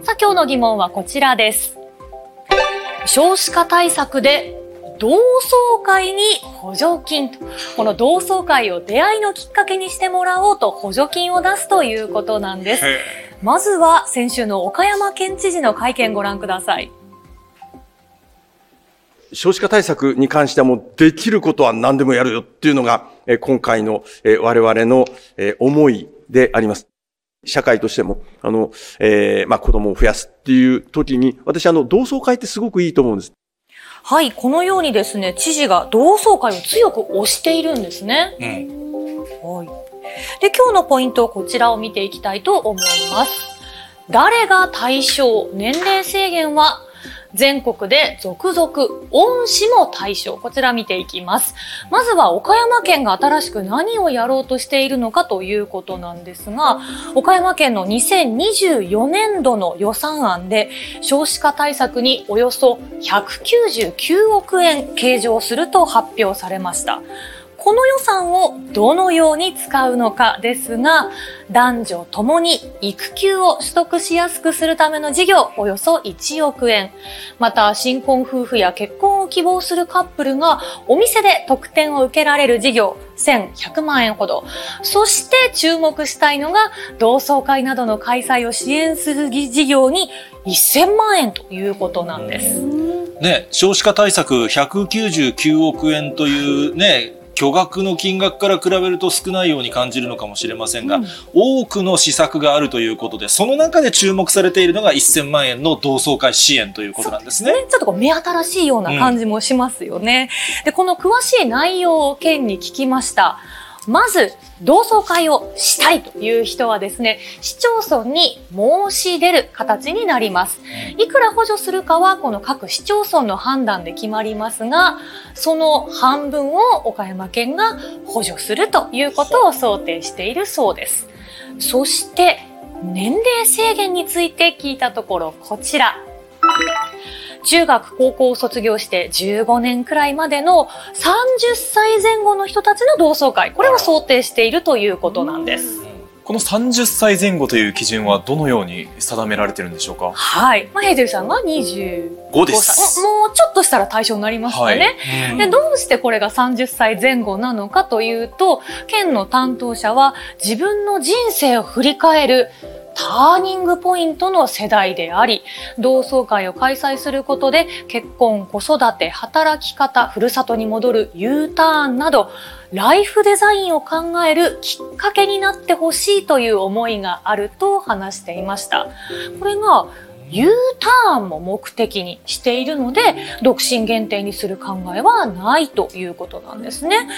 さあ、今日の疑問はこちらです。少子化対策で同窓会に補助金と。この同窓会を出会いのきっかけにしてもらおうと補助金を出すということなんです。まずは先週の岡山県知事の会見ご覧ください。少子化対策に関してはもうできることは何でもやるよっていうのが、えー今回の、えー我々の、えー思いであります。社会としても、あの、えーまあ、子供を増やすっていう時に、私あの、同窓会ってすごくいいと思うんです。はい、このようにですね、知事が同窓会を強く推しているんですね。はい。で、今日のポイント、こちらを見ていきたいと思います。誰が対象年齢制限は全国で続々、恩師も対象。こちら見ていきます。まずは岡山県が新しく何をやろうとしているのかということなんですが、岡山県の2024年度の予算案で少子化対策におよそ199億円計上すると発表されました。この予算をどのように使うのかですが、男女ともに育休を取得しやすくするための事業およそ1億円。また、新婚夫婦や結婚を希望するカップルがお店で特典を受けられる事業1100万円ほど。そして注目したいのが同窓会などの開催を支援する事業に1000万円ということなんです。ね、少子化対策199億円というね、巨額の金額から比べると少ないように感じるのかもしれませんが、うん多くの施策があるということで、その中で注目されているのが1000万円の同窓会支援ということなんですね。ね、ちょっとこう目新しいような感じもしますよね。で、この詳しい内容を県に聞きました。まず、同窓会をしたいという人はですね、市町村に申し出る形になります。いくら補助するかは、この各市町村の判断で決まりますが、その半分を岡山県が補助するということを想定しているそうです。そして、年齢制限について聞いたところ、こちら。中学、高校を卒業して15年くらいまでの30歳前後の人たちの同窓会、これを想定しているということなんです。この30歳前後という基準はどのように定められてるんでしょうか？はい。まあ、ヘイゼルさんが25 5で歳。す。もうちょっとしたら対象になりますよね。はいで、どうしてこれが30歳前後なのかというと、県の担当者は自分の人生を振り返るターニングポイントの世代であり、同窓会を開催することで結婚、子育て、働き方、ふるさとに戻る U ターンなど、ライフデザインを考えるきっかけになってほしいという思いがあると話していました。これが U ターンも目的にしているので、独身限定にする考えはないということなんですね。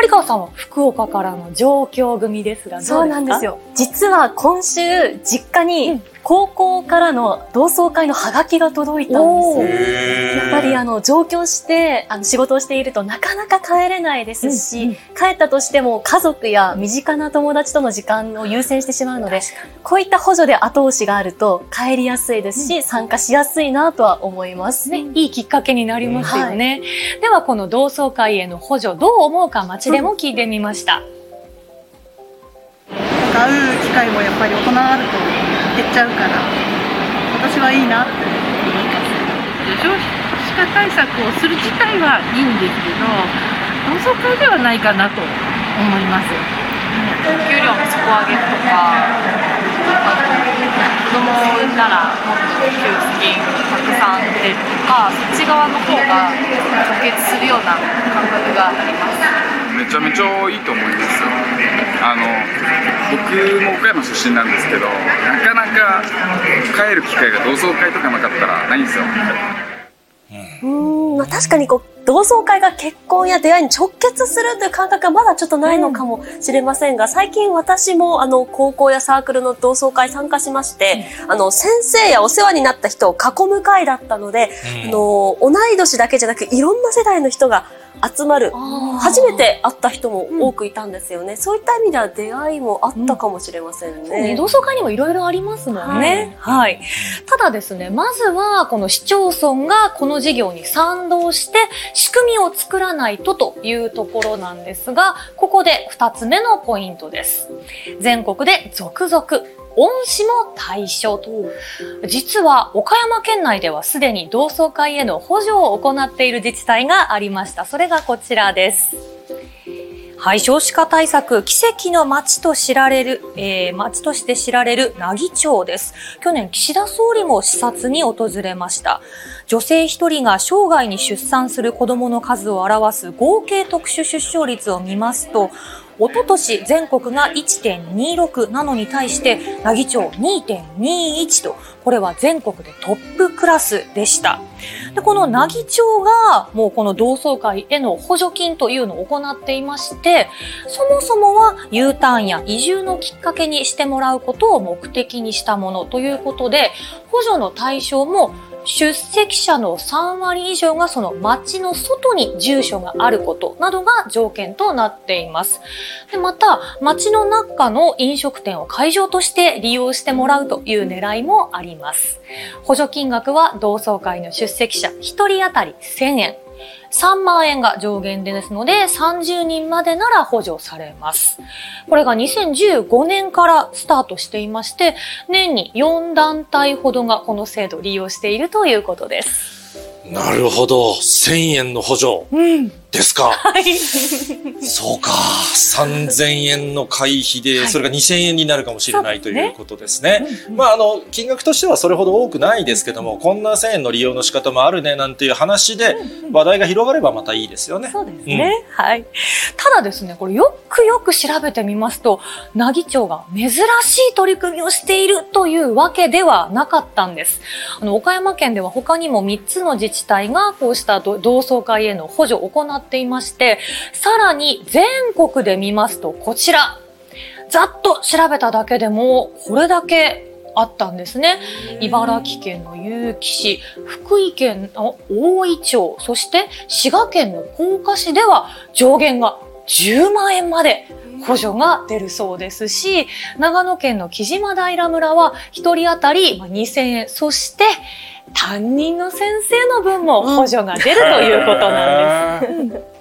有川さんは福岡からの上京組ですが、そうなんです。よ。実は今週、実家うにん高校からの同窓会のハガキが届いたんおです。ーやっぱりあの上京してあの仕事をしているとなかなか帰れないですし、うんうん帰ったとしても家族や身近な友達との時間を優先してしまうので、こういった補助で後押しがあると帰りやすいですし、参加しやすいなとは思います。ね、いいきっかけになりますよね。では、この同窓会への補助、どう思うか街でも聞いてみました。なんか会う機会もやっぱり大人になると減っちゃうから。私はいいなって思います。少子化対策をする自体はいいんですけど同窓会ではないかなと思います給料の底上げとか、子供を産んだらもっと給付金たくさん出るとか、そっち側の方が直結するような感覚があります。めちゃめちゃいいと思います僕も岡山出身なんですけどなかなか帰る機会が同窓会とかなかったらないんですよ。うーん、まあ、確かにこう、同窓会が結婚や出会いに直結するという感覚はまだちょっとないのかもしれませんが、最近私もあの、高校やサークルの同窓会参加しまして、あの、先生やお世話になった人を囲む会だったので、あの、同い年だけじゃなく、いろんな世代の人が集まる。初めて会った人も多くいたんですよね。そういった意味では出会いもあったかもしれませんね。ね、同窓会にもいろいろありますもんね。はい。ただですね、まずはこの市町村がこの事業に賛同して仕組みを作らないとというところなんですが、ここで二つ目のポイントです。全国で続々、恩師も対象と。実は岡山県内ではすでに同窓会への補助を行っている自治体がありました。それがこちらです。はい、少子化対策、奇跡の街と知られる、えー、街として知られる奈義町です。去年、岸田総理も視察に訪れました。女性一人が生涯に出産する子供の数を表す合計特殊出生率を見ますと、おととし全国が1.26なのに対して、奈義町2.21と、これは全国でトップクラスでした。で、この奈義町が、もうこの同窓会への補助金というのを行っていまして、そもそもは U ターンや移住のきっかけにしてもらうことを目的にしたものということで、補助の対象も出席者の3割以上がその町の外に住所があることなどが条件となっています。でまた、町の中の飲食店を会場として利用してもらうという狙いもあります。補助金額は同窓会の出席者1人当たり1000円。3万円が上限ですので、30人までなら補助されます。これが2015年からスタートしていまして、年に4団体ほどがこの制度を利用しているということです。なるほど。1000円の補助うん。ですか。はい。そうか。3000円の会費で、それが2000円になるかもしれないということですね。まあ、あの、金額としてはそれほど多くないですけども、こんな1000円の利用の仕方もあるね、なんていう話で、話題が広がればまたいいですよね。そうですね。はい。ただですね、これよくよく調べてみますと、奈義町が珍しい取り組みをしているというわけではなかったんです。あの、岡山県では他にも3つの自治体がこうした同窓会への補助を行っていまして、さらに全国で見ますとこちら、ざっと調べただけでもこれだけあったんですね。茨城県の結城市、福井県の大井町、そして滋賀県の甲賀市では上限が10万円まで補助が出るそうですし、長野県の木島平村は1人当たり2000円、そして担任の先生の分も補助が出るということなんです。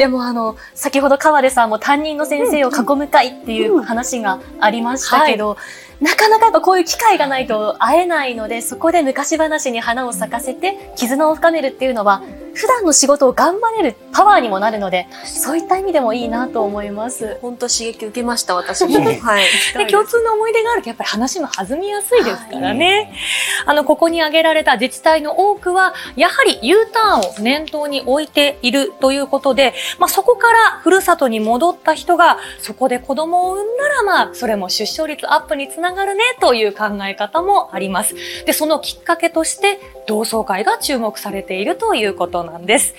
でもあの、先ほど川出さんも担任の先生を囲む会っていう話がありましたけど、なかなかやっぱこういう機会がないと会えないので、そこで昔話に花を咲かせて絆を深めるっていうのは、普段の仕事を頑張れるパワーにもなるので、そういった意味でもいいなと思います。本当刺激受けました、私も。はい。で共通の思い出があるとやっぱり話も弾みやすいですからね。あの、ここに挙げられた自治体の多くは、やはり U ターンを念頭に置いているということで、まあ、そこからふるさとに戻った人が、そこで子供を産んだら、まあ、それも出生率アップにつながるね、という考え方もあります。で、そのきっかけとして、同窓会が注目されているということなんです。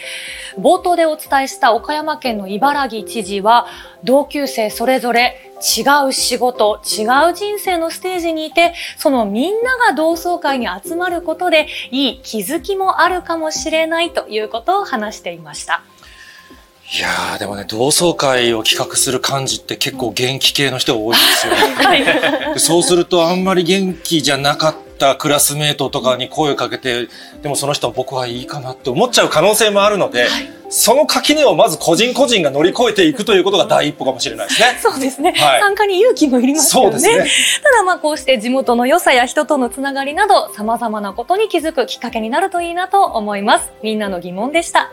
冒頭でお伝えした岡山県の茨城知事は、同級生それぞれ違う仕事、違う人生のステージにいて、そのみんなが同窓会に集まることで、いい気づきもあるかもしれないということを話していました。いやー、でもね、同窓会を企画する幹事って結構元気系の人が多いんですよ。でそうするとあんまり元気じゃなかったクラスメートとかに声をかけて、でもその人は僕はいいかなって思っちゃう可能性もあるので、その垣根をまず個人個人が乗り越えていくということが第一歩かもしれないですね。そうですね。はい参加に勇気もいりますよね。そうですねただまあこうして地元の良さや人とのつながりなど様々なことに気づくきっかけになるといいなと思います。みんなの疑問でした。